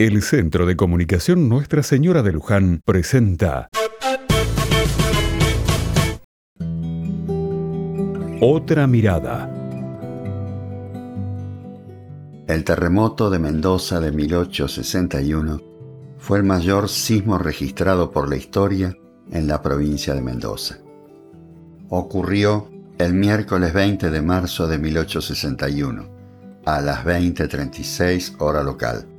El Centro de Comunicación Nuestra Señora de Luján presenta Otra mirada. El terremoto de Mendoza de 1861 fue el mayor sismo registrado por la historia en la provincia de Mendoza. Ocurrió el miércoles 20 de marzo de 1861, a las 20.36 hora local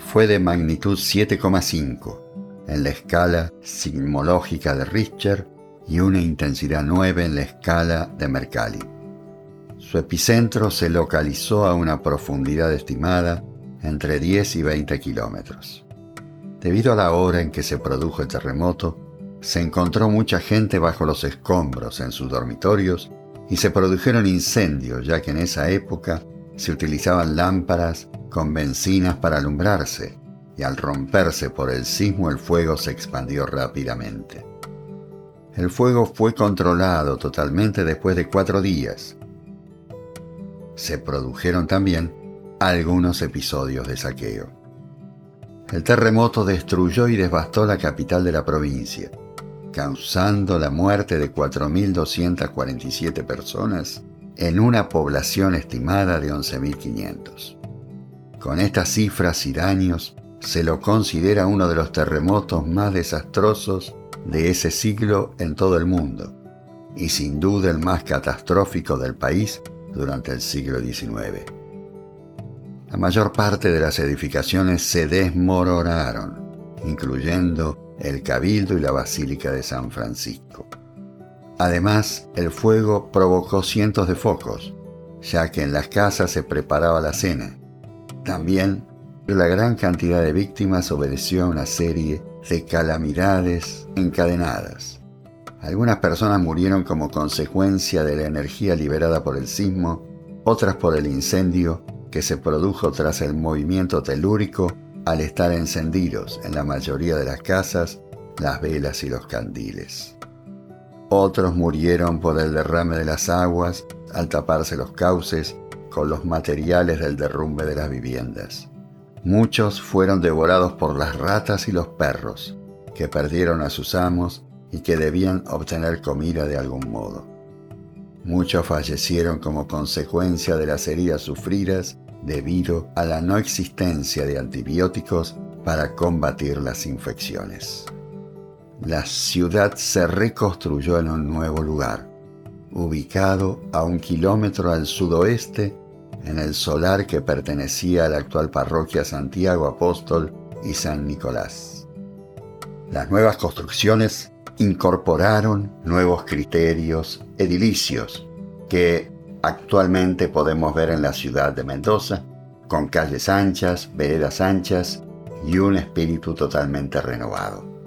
fue de magnitud 7,5 en la escala sismológica de Richter y una intensidad 9 en la escala de Mercalli. Su epicentro se localizó a una profundidad estimada entre 10 y 20 kilómetros. Debido a la hora en que se produjo el terremoto, se encontró mucha gente bajo los escombros en sus dormitorios y se produjeron incendios ya que en esa época se utilizaban lámparas con bencinas para alumbrarse, y al romperse por el sismo el fuego se expandió rápidamente. El fuego fue controlado totalmente después de cuatro días. Se produjeron también algunos episodios de saqueo. El terremoto destruyó y devastó la capital de la provincia, causando la muerte de 4.247 personas en una población estimada de 11.500. Con estas cifras y daños, se lo considera uno de los terremotos más desastrosos de ese siglo en todo el mundo, y sin duda el más catastrófico del país durante el siglo XIX. La mayor parte de las edificaciones se desmoronaron, incluyendo el Cabildo y la Basílica de San Francisco. Además, el fuego provocó cientos de focos, ya que en las casas se preparaba la cena también la gran cantidad de víctimas obedeció a una serie de calamidades encadenadas. Algunas personas murieron como consecuencia de la energía liberada por el sismo, otras por el incendio que se produjo tras el movimiento telúrico al estar encendidos en la mayoría de las casas las velas y los candiles. Otros murieron por el derrame de las aguas al taparse los cauces con los materiales del derrumbe de las viviendas. Muchos fueron devorados por las ratas y los perros, que perdieron a sus amos y que debían obtener comida de algún modo. Muchos fallecieron como consecuencia de las heridas sufridas debido a la no existencia de antibióticos para combatir las infecciones. La ciudad se reconstruyó en un nuevo lugar, ubicado a un kilómetro al sudoeste en el solar que pertenecía a la actual parroquia Santiago Apóstol y San Nicolás. Las nuevas construcciones incorporaron nuevos criterios edilicios que actualmente podemos ver en la ciudad de Mendoza, con calles anchas, veredas anchas y un espíritu totalmente renovado.